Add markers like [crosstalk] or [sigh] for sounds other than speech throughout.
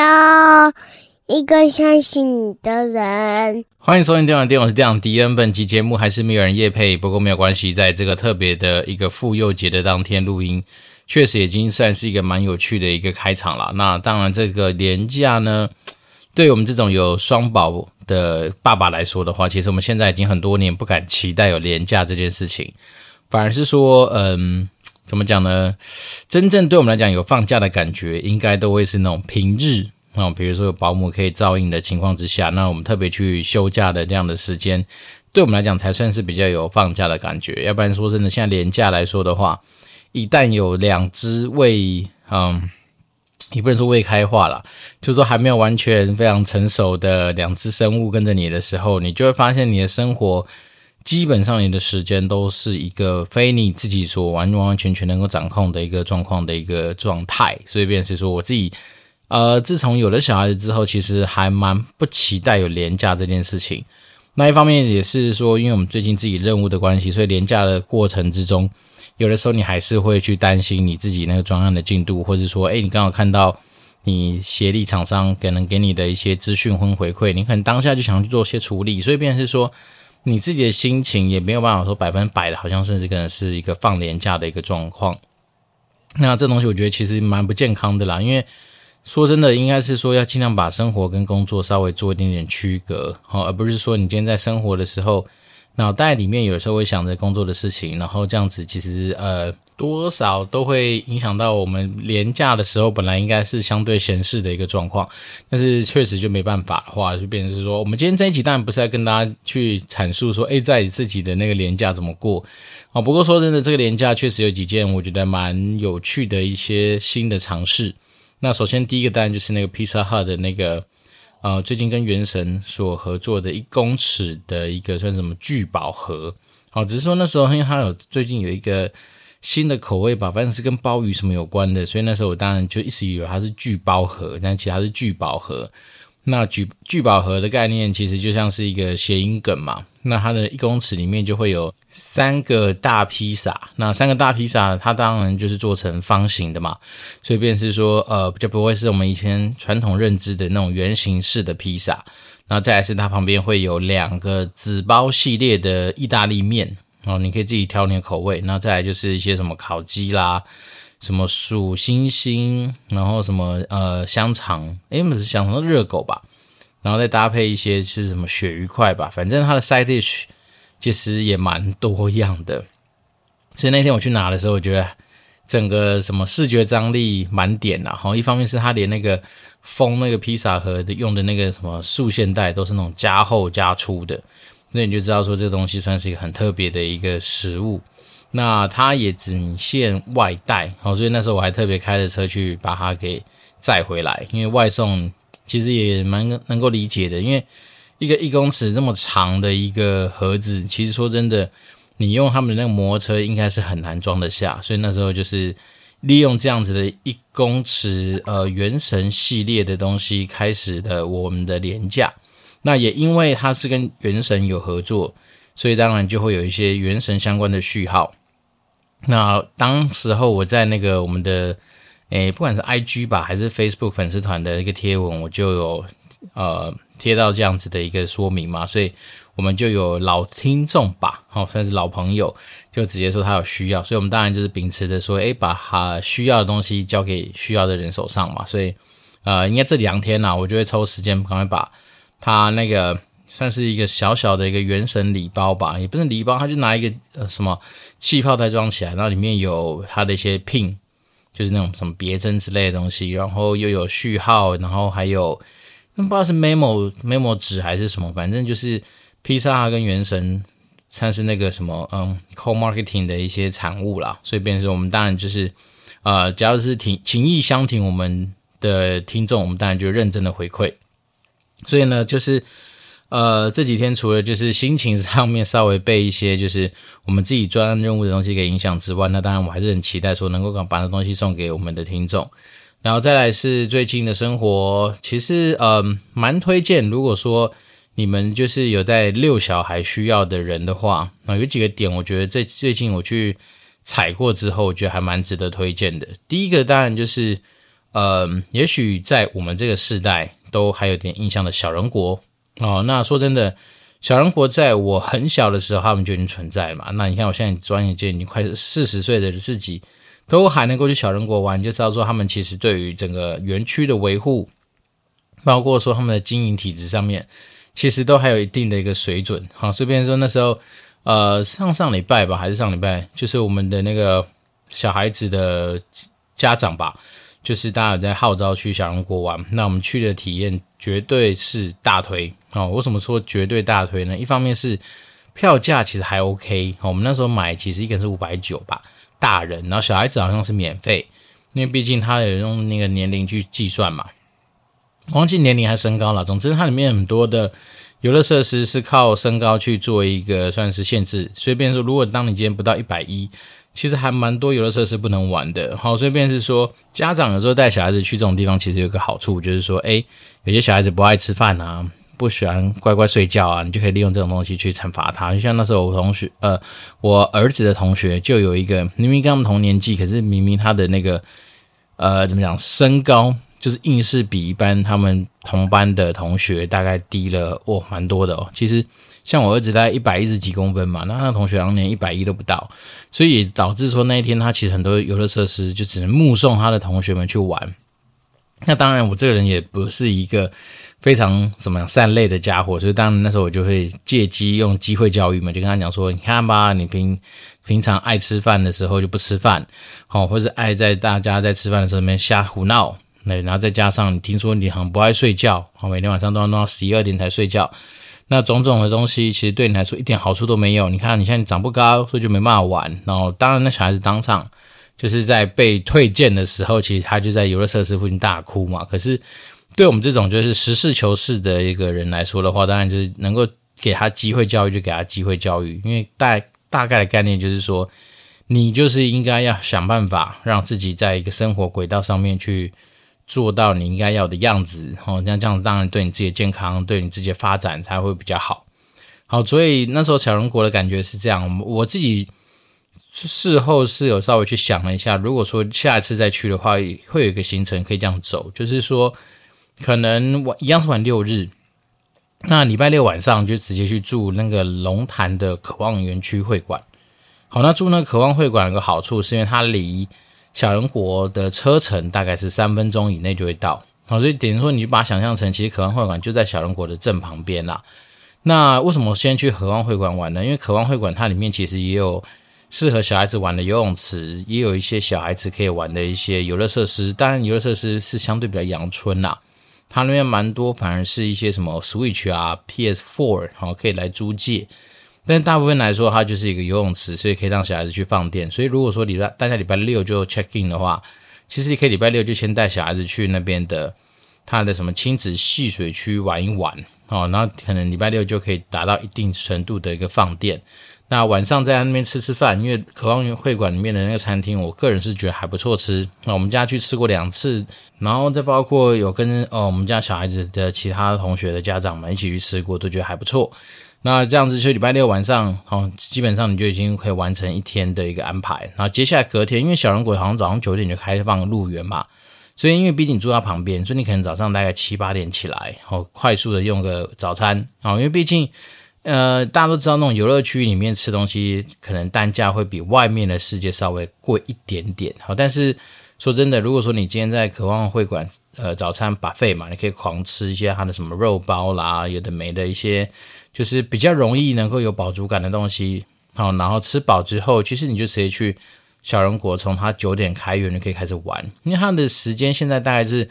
要一个相信你的人。欢迎收听《电玩电》，我是电玩迪恩。本集节目还是没有人夜配，不过没有关系，在这个特别的一个妇幼节的当天录音，确实已经算是一个蛮有趣的一个开场了。那当然，这个连假呢，[tsk] 对我们这种有双宝的爸爸来说的话，其实我们现在已经很多年不敢期待有连假这件事情，反而是说，嗯。怎么讲呢？真正对我们来讲有放假的感觉，应该都会是那种平日那，比如说有保姆可以照应的情况之下，那我们特别去休假的这样的时间，对我们来讲才算是比较有放假的感觉。要不然说真的，现在连假来说的话，一旦有两只未嗯，也不能说未开化了，就是说还没有完全非常成熟的两只生物跟着你的时候，你就会发现你的生活。基本上你的时间都是一个非你自己所完完完全全能够掌控的一个状况的一个状态，所以便是说我自己，呃，自从有了小孩子之后，其实还蛮不期待有连假这件事情。那一方面也是说，因为我们最近自己任务的关系，所以连假的过程之中，有的时候你还是会去担心你自己那个专案的进度，或者说，哎，你刚好看到你协力厂商可能给你的一些资讯或回馈，你可能当下就想去做些处理，所以便是说。你自己的心情也没有办法说百分百的，好像甚至可能是一个放连假的一个状况。那这东西我觉得其实蛮不健康的啦，因为说真的，应该是说要尽量把生活跟工作稍微做一点点区隔，好，而不是说你今天在生活的时候，脑袋里面有时候会想着工作的事情，然后这样子其实呃。多少都会影响到我们连假的时候，本来应该是相对闲适的一个状况，但是确实就没办法的话，就变成是说，我们今天这一集当然不是在跟大家去阐述说，诶，在自己的那个连假怎么过啊。不过说真的，这个连假确实有几件我觉得蛮有趣的一些新的尝试。那首先第一个单就是那个披萨哈的那个，呃，最近跟原神所合作的一公尺的一个算什么聚宝盒，好，只是说那时候因为它有最近有一个。新的口味吧，反正是跟鲍鱼什么有关的，所以那时候我当然就一直以为它是聚包盒，但其实它是聚宝盒。那聚聚宝盒的概念其实就像是一个谐音梗嘛。那它的一公尺里面就会有三个大披萨，那三个大披萨它当然就是做成方形的嘛，所以便是说呃，就不会是我们以前传统认知的那种圆形式的披萨。然后再来是它旁边会有两个纸包系列的意大利面。哦，你可以自己挑你的口味，那再来就是一些什么烤鸡啦，什么薯星星，然后什么呃香肠，诶，不是香肠，热狗吧，然后再搭配一些是什么鳕鱼块吧，反正它的 side dish 其实也蛮多样的。所以那天我去拿的时候，我觉得整个什么视觉张力满点啦。好，一方面是它连那个封那个披萨盒的用的那个什么束线带都是那种加厚加粗的。那你就知道说这个东西算是一个很特别的一个食物，那它也仅限外带，好，所以那时候我还特别开着车去把它给载回来，因为外送其实也蛮能够理解的，因为一个一公尺这么长的一个盒子，其实说真的，你用他们的那个摩托车应该是很难装得下，所以那时候就是利用这样子的一公尺呃原神系列的东西开始的我们的廉价。那也因为它是跟原神有合作，所以当然就会有一些原神相关的序号。那当时候我在那个我们的诶，不管是 IG 吧还是 Facebook 粉丝团的一个贴文，我就有呃贴到这样子的一个说明嘛，所以我们就有老听众吧，好算是老朋友，就直接说他有需要，所以我们当然就是秉持着说，诶，把他需要的东西交给需要的人手上嘛，所以呃，应该这两天呢，我就会抽时间赶快把。他那个算是一个小小的一个原神礼包吧，也不是礼包，他就拿一个呃什么气泡袋装起来，然后里面有他的一些 pin，就是那种什么别针之类的东西，然后又有序号，然后还有不知道是 memo memo 纸还是什么，反正就是披萨跟原神算是那个什么嗯 co-marketing 的一些产物啦，所以变成我们当然就是呃，只要是挺情意相挺我们的听众，我们当然就认真的回馈。所以呢，就是，呃，这几天除了就是心情上面稍微被一些就是我们自己专案任务的东西给影响之外，那当然我还是很期待说能够把那东西送给我们的听众。然后再来是最近的生活，其实呃蛮推荐，如果说你们就是有在遛小孩需要的人的话，那有几个点，我觉得最最近我去踩过之后，我觉得还蛮值得推荐的。第一个当然就是。呃，也许在我们这个世代都还有点印象的小人国哦。那说真的，小人国在我很小的时候，他们就已经存在了嘛。那你看，我现在转眼间已经快四十岁的自己，都还能够去小人国玩，就知道说他们其实对于整个园区的维护，包括说他们的经营体制上面，其实都还有一定的一个水准。好，随便说那时候，呃，上上礼拜吧，还是上礼拜，就是我们的那个小孩子的家长吧。就是大家有在号召去小人国玩，那我们去的体验绝对是大推哦。为什么说绝对大推呢？一方面是票价其实还 OK，我们那时候买其实一个人是五百九吧，大人，然后小孩子好像是免费，因为毕竟他有用那个年龄去计算嘛，忘记年龄还身高了。总之，它里面很多的游乐设施是靠身高去做一个算是限制，所以变说，如果当你今天不到一百一。其实还蛮多游乐设施不能玩的，好，所以便是说，家长有时候带小孩子去这种地方，其实有个好处，就是说，诶，有些小孩子不爱吃饭啊，不喜欢乖乖睡觉啊，你就可以利用这种东西去惩罚他。就像那时候我同学，呃，我儿子的同学就有一个，明明跟他们同年纪，可是明明他的那个，呃，怎么讲，身高就是硬是比一般他们同班的同学大概低了，哦，蛮多的哦，其实。像我儿子大概一百一十几公分嘛，那他同学好像连一百一都不到，所以导致说那一天他其实很多游乐设施就只能目送他的同学们去玩。那当然，我这个人也不是一个非常怎么样善类的家伙，所以当那时候我就会借机用机会教育嘛，就跟他讲说：“你看吧，你平平常爱吃饭的时候就不吃饭，好，或者爱在大家在吃饭的时候里面瞎胡闹，那然后再加上你听说你很不爱睡觉，好，每天晚上都要弄到十一二点才睡觉。”那种种的东西，其实对你来说一点好处都没有。你看，你现在长不高，所以就没办法玩。然后，当然，那小孩子当场就是在被退件的时候，其实他就在游乐设施附近大哭嘛。可是，对我们这种就是实事求是的一个人来说的话，当然就是能够给他机会教育，就给他机会教育。因为大大概的概念就是说，你就是应该要想办法让自己在一个生活轨道上面去。做到你应该要的样子，哦，那这样当然对你自己的健康，对你自己的发展才会比较好。好，所以那时候小人国的感觉是这样。我自己事后是有稍微去想了一下，如果说下一次再去的话，会有一个行程可以这样走，就是说可能玩一样是玩六日，那礼拜六晚上就直接去住那个龙潭的渴望园区会馆。好，那住那个渴望会馆有个好处，是因为它离小人国的车程大概是三分钟以内就会到，好，所以等于说你就把它想象成，其实渴望会馆就在小人国的正旁边啦。那为什么先去渴望会馆玩呢？因为渴望会馆它里面其实也有适合小孩子玩的游泳池，也有一些小孩子可以玩的一些游乐设施。当然，游乐设施是相对比较阳春啦，它那边蛮多，反而是一些什么 Switch 啊、PS4，好，可以来租借。但大部分来说，它就是一个游泳池，所以可以让小孩子去放电。所以如果说礼拜大家礼拜六就 check in 的话，其实你可以礼拜六就先带小孩子去那边的他的什么亲子戏水区玩一玩哦，然后可能礼拜六就可以达到一定程度的一个放电。那晚上在那边吃吃饭，因为渴望会馆里面的那个餐厅，我个人是觉得还不错吃。那我们家去吃过两次，然后再包括有跟呃我们家小孩子的其他同学的家长们一起去吃过，都觉得还不错。那这样子就礼拜六晚上，哦，基本上你就已经可以完成一天的一个安排。然后接下来隔天，因为小人国好像早上九点就开放入园嘛，所以因为毕竟住在旁边，所以你可能早上大概七八点起来，哦，快速的用个早餐，哦，因为毕竟，呃，大家都知道那种游乐区里面吃东西，可能单价会比外面的世界稍微贵一点点，好，但是说真的，如果说你今天在渴望会馆，呃，早餐 buffet 嘛，你可以狂吃一些它的什么肉包啦，有的没的一些。就是比较容易能够有饱足感的东西，好，然后吃饱之后，其实你就直接去小人国，从它九点开园就可以开始玩，因为它的时间现在大概是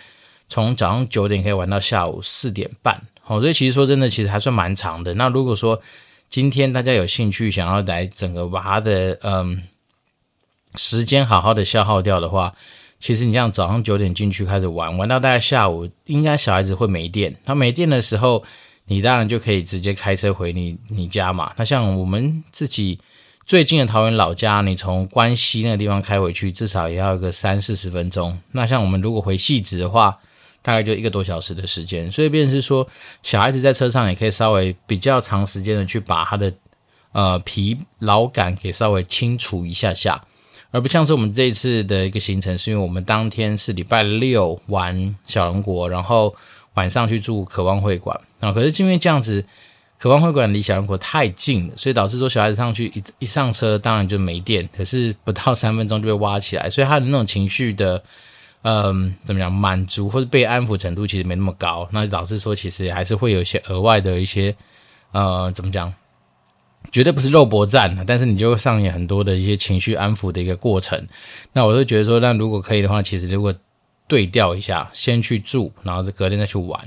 从早上九点可以玩到下午四点半，哦，所以其实说真的，其实还算蛮长的。那如果说今天大家有兴趣想要来整个把它的嗯时间好好的消耗掉的话，其实你这样早上九点进去开始玩，玩到大概下午，应该小孩子会没电，他没电的时候。你当然就可以直接开车回你你家嘛。那像我们自己最近的桃园老家，你从关西那个地方开回去，至少也要个三四十分钟。那像我们如果回汐止的话，大概就一个多小时的时间。所以便是说，小孩子在车上也可以稍微比较长时间的去把他的呃疲劳感给稍微清除一下下。而不像是我们这一次的一个行程，是因为我们当天是礼拜六玩小人国，然后晚上去住渴望会馆啊。可是因为这样子，渴望会馆离小人国太近了，所以导致说小孩子上去一一上车，当然就没电，可是不到三分钟就被挖起来，所以他的那种情绪的。嗯，怎么讲？满足或者被安抚程度其实没那么高，那导致说其实还是会有一些额外的一些，呃，怎么讲？绝对不是肉搏战，但是你就上演很多的一些情绪安抚的一个过程。那我就觉得说，那如果可以的话，其实如果对调一下，先去住，然后隔天再去玩，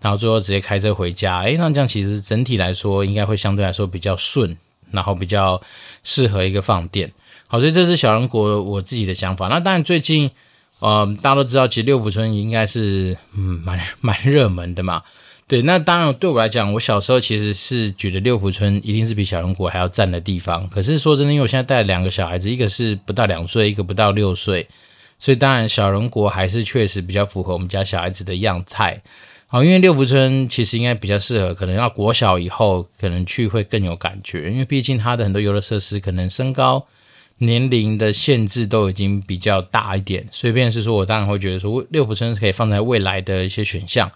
然后最后直接开车回家，诶，那这样其实整体来说应该会相对来说比较顺，然后比较适合一个放电。好，所以这是小人国我自己的想法。那当然最近。呃，大家都知道，其实六福村应该是嗯蛮 [laughs] 蛮热门的嘛。对，那当然对我来讲，我小时候其实是觉得六福村一定是比小人国还要赞的地方。可是说真的，因为我现在带了两个小孩子，一个是不到两岁，一个不到六岁，所以当然小人国还是确实比较符合我们家小孩子的样态。好，因为六福村其实应该比较适合，可能要国小以后可能去会更有感觉，因为毕竟它的很多游乐设施可能身高。年龄的限制都已经比较大一点，所以便是说我当然会觉得说六福村是可以放在未来的一些选项。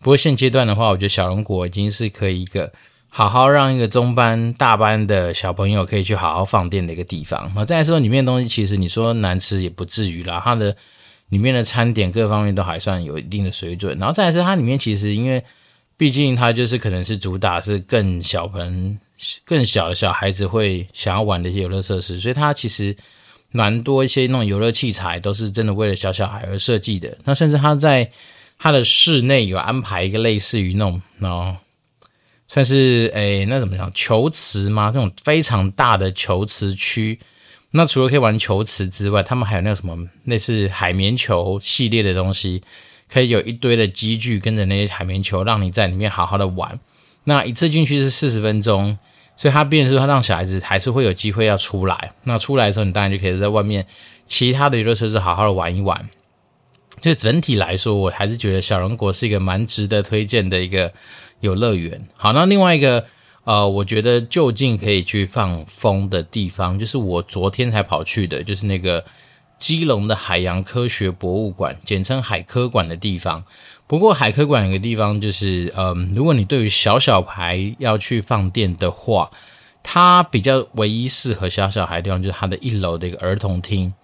不过现阶段的话，我觉得小龙果已经是可以一个好好让一个中班、大班的小朋友可以去好好放电的一个地方。那再来说里面的东西，其实你说难吃也不至于啦，它的里面的餐点各方面都还算有一定的水准。然后再来是它里面其实因为毕竟它就是可能是主打是更小朋。更小的小孩子会想要玩的一些游乐设施，所以它其实蛮多一些那种游乐器材都是真的为了小小孩而设计的。那甚至它在它的室内有安排一个类似于那种哦，算是诶，那怎么讲，球池吗？那种非常大的球池区。那除了可以玩球池之外，他们还有那个什么类似海绵球系列的东西，可以有一堆的机具跟着那些海绵球，让你在里面好好的玩。那一次进去是四十分钟。所以他变成说，他让小孩子还是会有机会要出来。那出来的时候，你当然就可以在外面其他的娱乐设施好好的玩一玩。就整体来说，我还是觉得小人国是一个蛮值得推荐的一个游乐园。好，那另外一个呃，我觉得就近可以去放风的地方，就是我昨天才跑去的，就是那个基隆的海洋科学博物馆，简称海科馆的地方。不过海科馆有个地方就是，嗯，如果你对于小小孩要去放电的话，它比较唯一适合小小孩的地方就是它的一楼的一个儿童厅。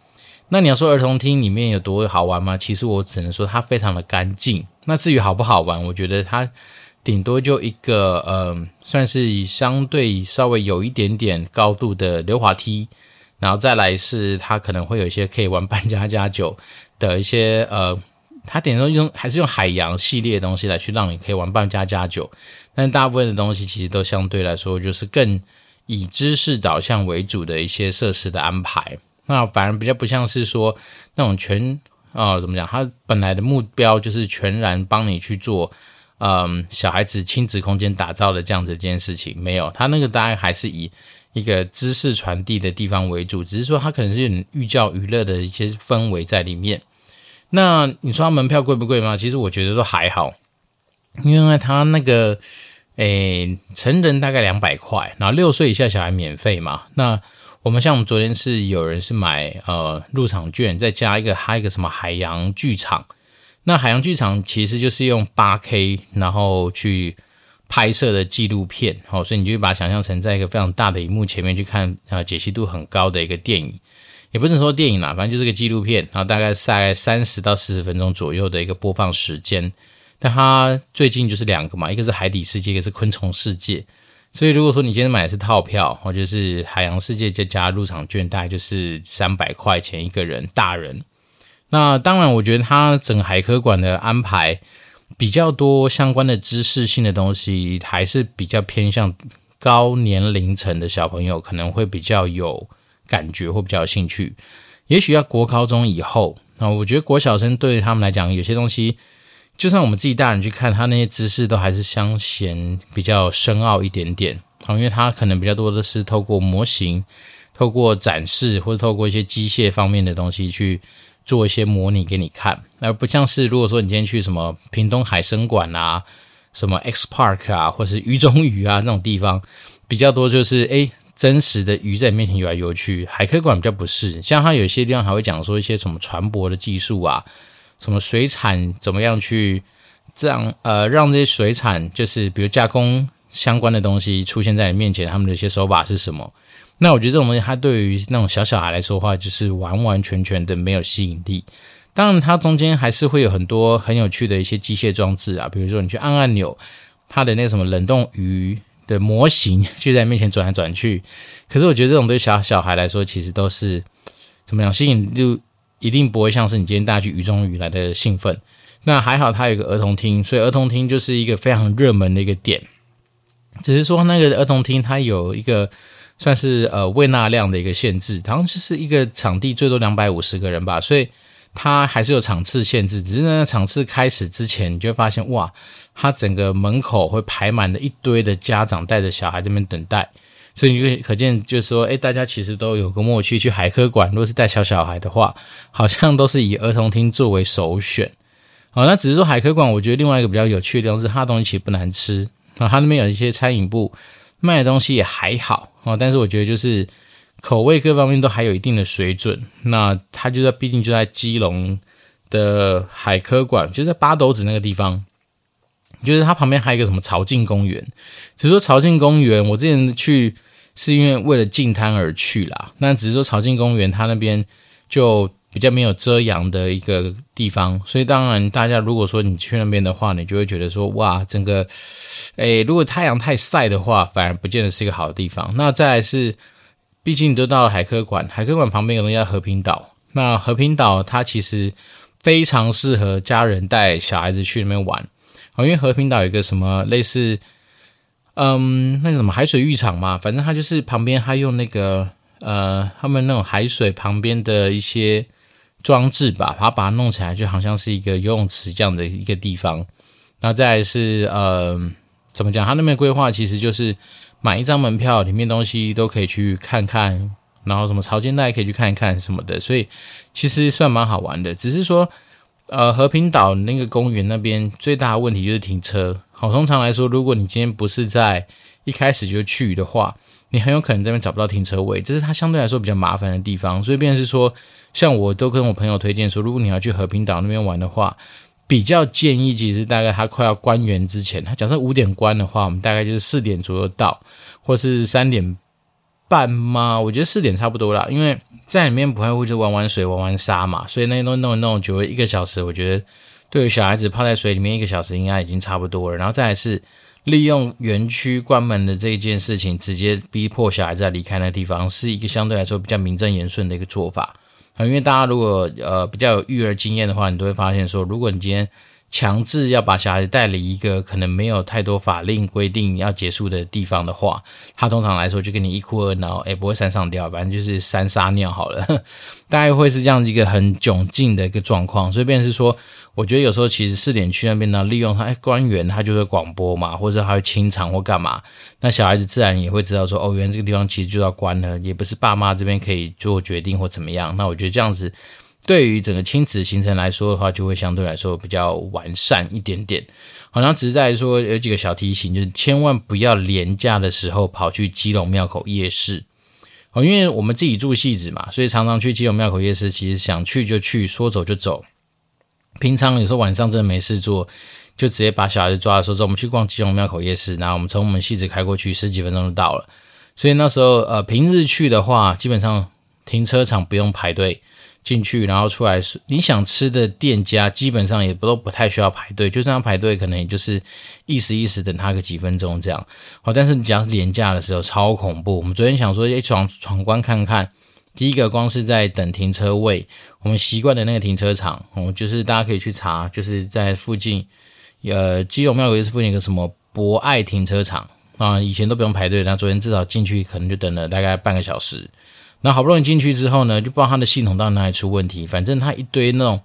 那你要说儿童厅里面有多好玩吗？其实我只能说它非常的干净。那至于好不好玩，我觉得它顶多就一个，嗯，算是相对稍微有一点点高度的溜滑梯，然后再来是它可能会有一些可以玩扮家家酒的一些，呃。他点说用还是用海洋系列的东西来去让你可以玩扮家家酒，但大部分的东西其实都相对来说就是更以知识导向为主的一些设施的安排。那反而比较不像是说那种全啊、怎么讲？他本来的目标就是全然帮你去做嗯小孩子亲子空间打造的这样子一件事情，没有，他那个当然还是以一个知识传递的地方为主，只是说它可能是有寓教于乐的一些氛围在里面。那你说它门票贵不贵吗？其实我觉得都还好，因为它那个诶，成人大概两百块，然后六岁以下小孩免费嘛。那我们像我们昨天是有人是买呃入场券，再加一个还有一个什么海洋剧场。那海洋剧场其实就是用八 K 然后去拍摄的纪录片，好，所以你就把它想象成在一个非常大的荧幕前面去看啊，解析度很高的一个电影。也不是说电影啦，反正就是个纪录片，然后大概在三十到四十分钟左右的一个播放时间。但它最近就是两个嘛，一个是海底世界，一个是昆虫世界。所以如果说你今天买的是套票，或者是海洋世界再加入场券，大概就是三百块钱一个人，大人。那当然，我觉得它整个海科馆的安排比较多相关的知识性的东西，还是比较偏向高年龄层的小朋友，可能会比较有。感觉或比较有兴趣，也许要国高中以后啊，我觉得国小生对他们来讲，有些东西，就算我们自己大人去看，他那些知识都还是相嫌比较深奥一点点啊，因为他可能比较多的是透过模型、透过展示或者透过一些机械方面的东西去做一些模拟给你看，而不像是如果说你今天去什么屏东海生馆啊、什么 X Park 啊，或是鱼中鱼啊那种地方，比较多就是诶真实的鱼在你面前游来游去。海科馆比较不是，像它有些地方还会讲说一些什么船舶的技术啊，什么水产怎么样去这样呃让这些水产就是比如加工相关的东西出现在你面前，他们的一些手法是什么？那我觉得这种东西，它对于那种小小孩来说的话，就是完完全全的没有吸引力。当然，它中间还是会有很多很有趣的一些机械装置啊，比如说你去按按钮，它的那个什么冷冻鱼的模型就在面前转来转去。可是我觉得这种对小小孩来说，其实都是怎么样吸引，就一定不会像是你今天带去鱼中鱼来的兴奋。那还好，它有个儿童厅，所以儿童厅就是一个非常热门的一个点。只是说那个儿童厅它有一个算是呃胃纳量的一个限制，好像就是一个场地最多两百五十个人吧，所以。它还是有场次限制，只是呢，场次开始之前，你就会发现哇，它整个门口会排满了一堆的家长带着小孩这边等待，所以你会可见，就是说，诶，大家其实都有个默契，去海科馆，如果是带小小孩的话，好像都是以儿童厅作为首选。好，那只是说海科馆，我觉得另外一个比较有趣的地方是，它东西其实不难吃啊，它那边有一些餐饮部卖的东西也还好啊，但是我觉得就是。口味各方面都还有一定的水准，那它就在，毕竟就在基隆的海科馆，就在八斗子那个地方，就是它旁边还有一个什么朝境公园。只是说朝境公园，我之前去是因为为了进滩而去啦。那只是说朝境公园它那边就比较没有遮阳的一个地方，所以当然大家如果说你去那边的话，你就会觉得说哇，整个，诶，如果太阳太晒的话，反而不见得是一个好的地方。那再来是。毕竟你都到了海科馆，海科馆旁边有东西叫和平岛。那和平岛它其实非常适合家人带小孩子去那边玩，哦，因为和平岛有一个什么类似，嗯，那什么海水浴场嘛，反正它就是旁边还用那个呃，他们那种海水旁边的一些装置吧，把它把它弄起来，就好像是一个游泳池这样的一个地方。然后再是呃，怎么讲？他那边规划其实就是。买一张门票，里面东西都可以去看看，然后什么潮间带可以去看一看什么的，所以其实算蛮好玩的。只是说，呃，和平岛那个公园那边最大的问题就是停车。好，通常来说，如果你今天不是在一开始就去的话，你很有可能这边找不到停车位，这是它相对来说比较麻烦的地方。所以，便是说，像我都跟我朋友推荐说，如果你要去和平岛那边玩的话。比较建议，其实大概他快要关园之前，他假设五点关的话，我们大概就是四点左右到，或是三点半吗？我觉得四点差不多啦，因为在里面不太会就玩玩水、玩玩沙嘛，所以那些东弄一弄，就会一个小时。我觉得对于小孩子泡在水里面一个小时应该已经差不多了。然后再来是利用园区关门的这一件事情，直接逼迫小孩子离开那地方，是一个相对来说比较名正言顺的一个做法。因为大家如果呃比较有育儿经验的话，你都会发现说，如果你今天强制要把小孩子带离一个可能没有太多法令规定要结束的地方的话，他通常来说就跟你一哭二闹，诶，不会三上吊，反正就是三撒尿好了，大概会是这样一个很窘境的一个状况，所以便是说。我觉得有时候其实试点去那边呢，利用它，哎，官员他就会广播嘛，或者他会清场或干嘛，那小孩子自然也会知道说，哦，原来这个地方其实就要关了，也不是爸妈这边可以做决定或怎么样。那我觉得这样子对于整个亲子行程来说的话，就会相对来说比较完善一点点。好像只是在说有几个小提醒，就是千万不要连假的时候跑去基隆庙口夜市哦，因为我们自己住汐止嘛，所以常常去基隆庙口夜市，其实想去就去，说走就走。平常有时候晚上真的没事做，就直接把小孩子抓的时候，说我们去逛基隆庙口夜市，然后我们从我们汐止开过去十几分钟就到了。所以那时候呃平日去的话，基本上停车场不用排队进去，然后出来是你想吃的店家基本上也不都不太需要排队，就这样排队可能也就是意思意思等他个几分钟这样。好，但是你讲是廉价的时候超恐怖。我们昨天想说，诶闯闯关看看。第一个光是在等停车位，我们习惯的那个停车场，哦，就是大家可以去查，就是在附近，呃，基隆庙口是附近一个什么博爱停车场啊，以前都不用排队，那昨天至少进去可能就等了大概半个小时，那好不容易进去之后呢，就不知道它的系统到哪里出问题，反正它一堆那种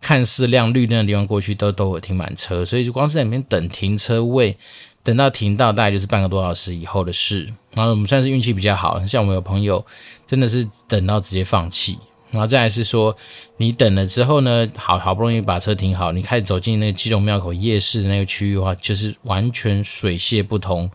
看似亮绿灯的地方过去都都有停满车，所以就光是在里面等停车位。等到停到大概就是半个多小时以后的事，然后我们算是运气比较好，像我们有朋友真的是等到直接放弃，然后再来是说你等了之后呢，好好不容易把车停好，你开始走进那个基隆庙口夜市的那个区域的话，就是完全水泄不通，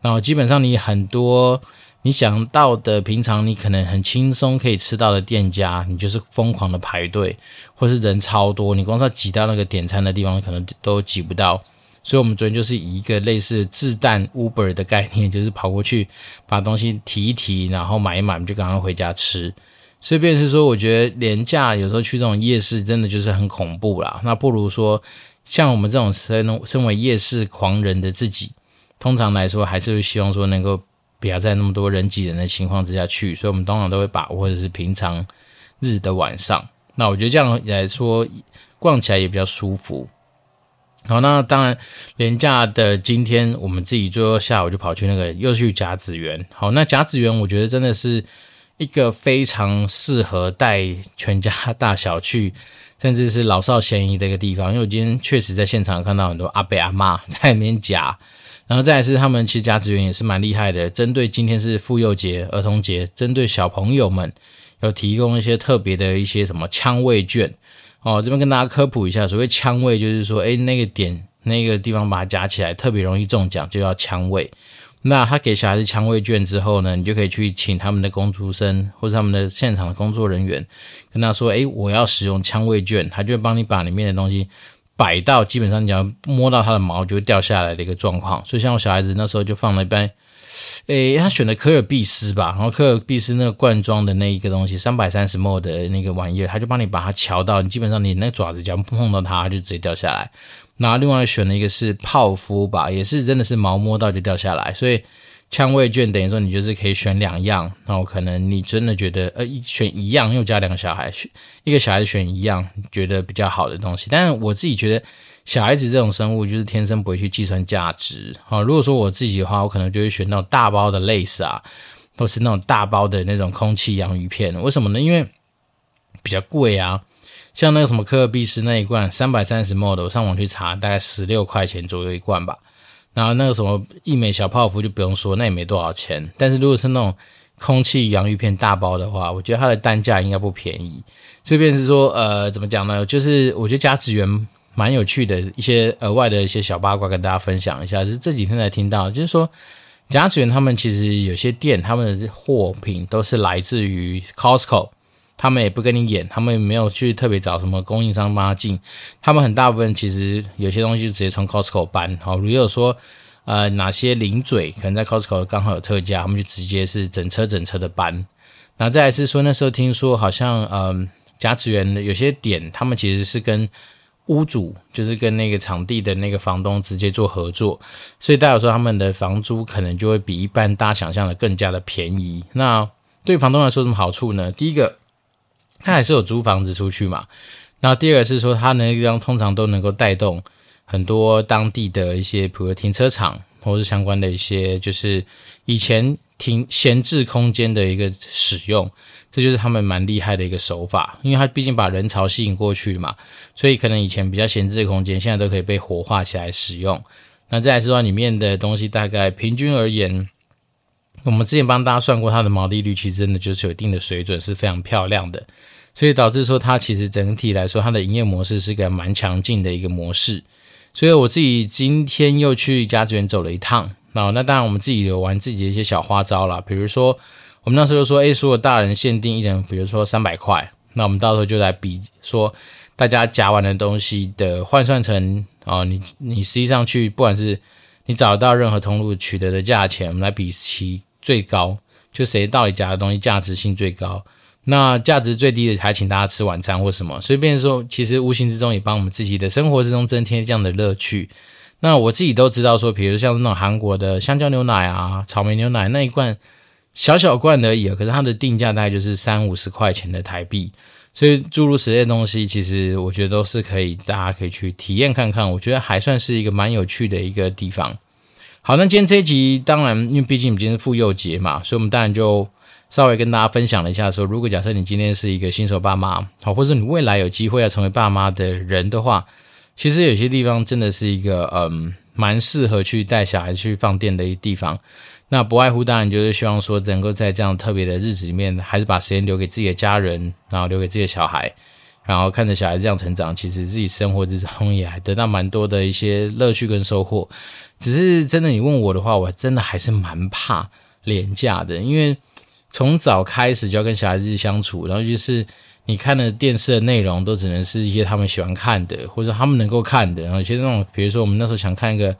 然后基本上你很多你想到的平常你可能很轻松可以吃到的店家，你就是疯狂的排队，或是人超多，你光是要挤到那个点餐的地方，可能都挤不到。所以，我们昨天就是以一个类似自弹 Uber 的概念，就是跑过去把东西提一提，然后买一买，就赶快回家吃。所以，便是说，我觉得廉价有时候去这种夜市，真的就是很恐怖啦。那不如说，像我们这种身身为夜市狂人的自己，通常来说还是希望说能够不要在那么多人挤人的情况之下去。所以我们通常都会把握或者是平常日的晚上。那我觉得这样来说，逛起来也比较舒服。好，那当然，廉价的今天，我们自己最后下午就跑去那个又去甲子园。好，那甲子园我觉得真的是一个非常适合带全家大小去，甚至是老少咸宜的一个地方。因为我今天确实在现场看到很多阿伯阿妈在里面夹，然后再来是他们其实甲子园也是蛮厉害的，针对今天是妇幼节、儿童节，针对小朋友们有提供一些特别的一些什么枪位券。哦，这边跟大家科普一下，所谓枪位就是说，诶，那个点那个地方把它夹起来，特别容易中奖，就叫枪位。那他给小孩子枪位券之后呢，你就可以去请他们的工读生或者他们的现场的工作人员，跟他说，诶，我要使用枪位券，他就会帮你把里面的东西摆到，基本上你要摸到它的毛就会掉下来的一个状况。所以像我小孩子那时候就放了一杯。诶，他选的可尔必思吧，然后可尔必思那个罐装的那一个东西，三百三十 ml 的那个玩意儿，他就帮你把它乔到，你基本上你那个爪子只要碰到它，它就直接掉下来。然后另外选了一个是泡芙吧，也是真的是毛摸到就掉下来。所以枪位券等于说你就是可以选两样，然后可能你真的觉得呃选一样又加两个小孩，选一个小孩子选一样觉得比较好的东西。但是我自己觉得。小孩子这种生物就是天生不会去计算价值啊。如果说我自己的话，我可能就会选那种大包的类似啊，或是那种大包的那种空气洋芋片。为什么呢？因为比较贵啊。像那个什么科尔必思那一罐三百三十 ml 的，我上网去查，大概十六块钱左右一罐吧。然后那个什么一美小泡芙就不用说，那也没多少钱。但是如果是那种空气洋芋片大包的话，我觉得它的单价应该不便宜。这边是说，呃，怎么讲呢？就是我觉得甲子园。蛮有趣的一些额外的一些小八卦跟大家分享一下，就是这几天才听到，就是说甲子园他们其实有些店，他们的货品都是来自于 Costco，他们也不跟你演，他们也没有去特别找什么供应商帮他进，他们很大部分其实有些东西就直接从 Costco 搬，好，如果说呃哪些零嘴可能在 Costco 刚好有特价，他们就直接是整车整车的搬，然后再来是说那时候听说好像嗯甲子园有些点，他们其实是跟屋主就是跟那个场地的那个房东直接做合作，所以代表说他们的房租可能就会比一般大家想象的更加的便宜。那对房东来说什么好处呢？第一个，他还是有租房子出去嘛。然后第二个是说，他那个地方通常都能够带动很多当地的一些，比如停车场或是相关的一些，就是以前停闲置空间的一个使用。这就是他们蛮厉害的一个手法，因为他毕竟把人潮吸引过去嘛，所以可能以前比较闲置的空间，现在都可以被活化起来使用。那再来是说里面的东西，大概平均而言，我们之前帮大家算过它的毛利率，其实真的就是有一定的水准，是非常漂亮的。所以导致说它其实整体来说，它的营业模式是个蛮强劲的一个模式。所以我自己今天又去家子园走了一趟，那那当然我们自己有玩自己的一些小花招啦，比如说。我们那时候说，诶，所有大人限定一人，比如说三百块，那我们到时候就来比，说大家夹完的东西的换算成哦，你你实际上去，不管是你找到任何通路取得的价钱，我们来比其最高，就谁到底夹的东西价值性最高，那价值最低的还请大家吃晚餐或什么，所以变说，其实无形之中也帮我们自己的生活之中增添这样的乐趣。那我自己都知道说，比如像那种韩国的香蕉牛奶啊、草莓牛奶那一罐。小小罐而已，可是它的定价大概就是三五十块钱的台币，所以诸如此类的东西，其实我觉得都是可以，大家可以去体验看看。我觉得还算是一个蛮有趣的一个地方。好，那今天这一集，当然因为毕竟我们今天是妇幼节嘛，所以我们当然就稍微跟大家分享了一下说，说如果假设你今天是一个新手爸妈，好，或者你未来有机会要成为爸妈的人的话，其实有些地方真的是一个嗯，蛮适合去带小孩去放电的一个地方。那不外乎当然就是希望说，能够在这样特别的日子里面，还是把时间留给自己的家人，然后留给自己的小孩，然后看着小孩子这样成长，其实自己生活之中也还得到 [laughs] 蛮多的一些乐趣跟收获。只是真的，你问我的话，我真的还是蛮怕廉价的，因为从早开始就要跟小孩子相处，然后就是你看的电视的内容都只能是一些他们喜欢看的，或者他们能够看的，然后有些那种，比如说我们那时候想看一个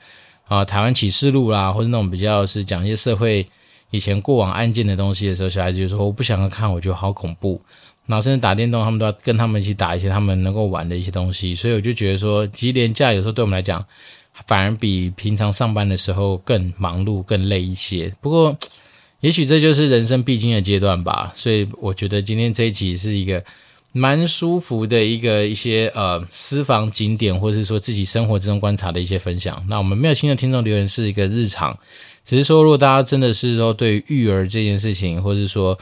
啊台湾启示录啦，或者那种比较是讲一些社会以前过往案件的东西的时候，小孩子就说我不想要看，我觉得好恐怖。然后甚至打电动，他们都要跟他们一起打一些他们能够玩的一些东西，所以我就觉得说，其实连假有时候对我们来讲，反而比平常上班的时候更忙碌、更累一些。不过，也许这就是人生必经的阶段吧。所以我觉得今天这一集是一个蛮舒服的一个一些呃私房景点，或者是说自己生活之中观察的一些分享。那我们没有新的听众留言是一个日常，只是说如果大家真的是说对育儿这件事情，或者是说。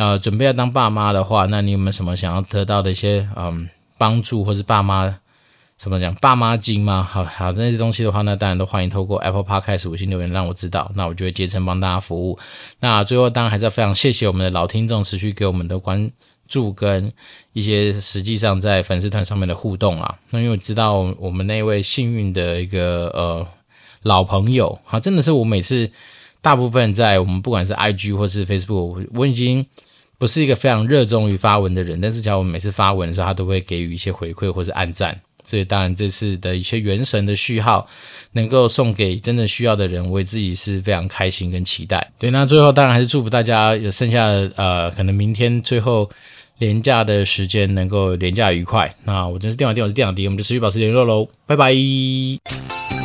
呃，准备要当爸妈的话，那你有没有什么想要得到的一些嗯帮助，或是爸妈怎么讲爸妈经吗？好好那些东西的话，那当然都欢迎透过 Apple Podcast 五星留言让我知道，那我就会竭诚帮大家服务。那最后当然还是要非常谢谢我们的老听众持续给我们的关注跟一些实际上在粉丝团上面的互动啊。那因为我知道我们那位幸运的一个呃老朋友，好，真的是我每次大部分在我们不管是 IG 或是 Facebook，我已经。不是一个非常热衷于发文的人，但是只要我每次发文的时候，他都会给予一些回馈或是按赞。所以当然这次的一些元神的序号能够送给真的需要的人，我自己是非常开心跟期待。对，那最后当然还是祝福大家有剩下的呃，可能明天最后廉价的时间能够廉价愉快。那我真是电玩店，我是电脑迪，我们就持续保持联络喽，拜拜。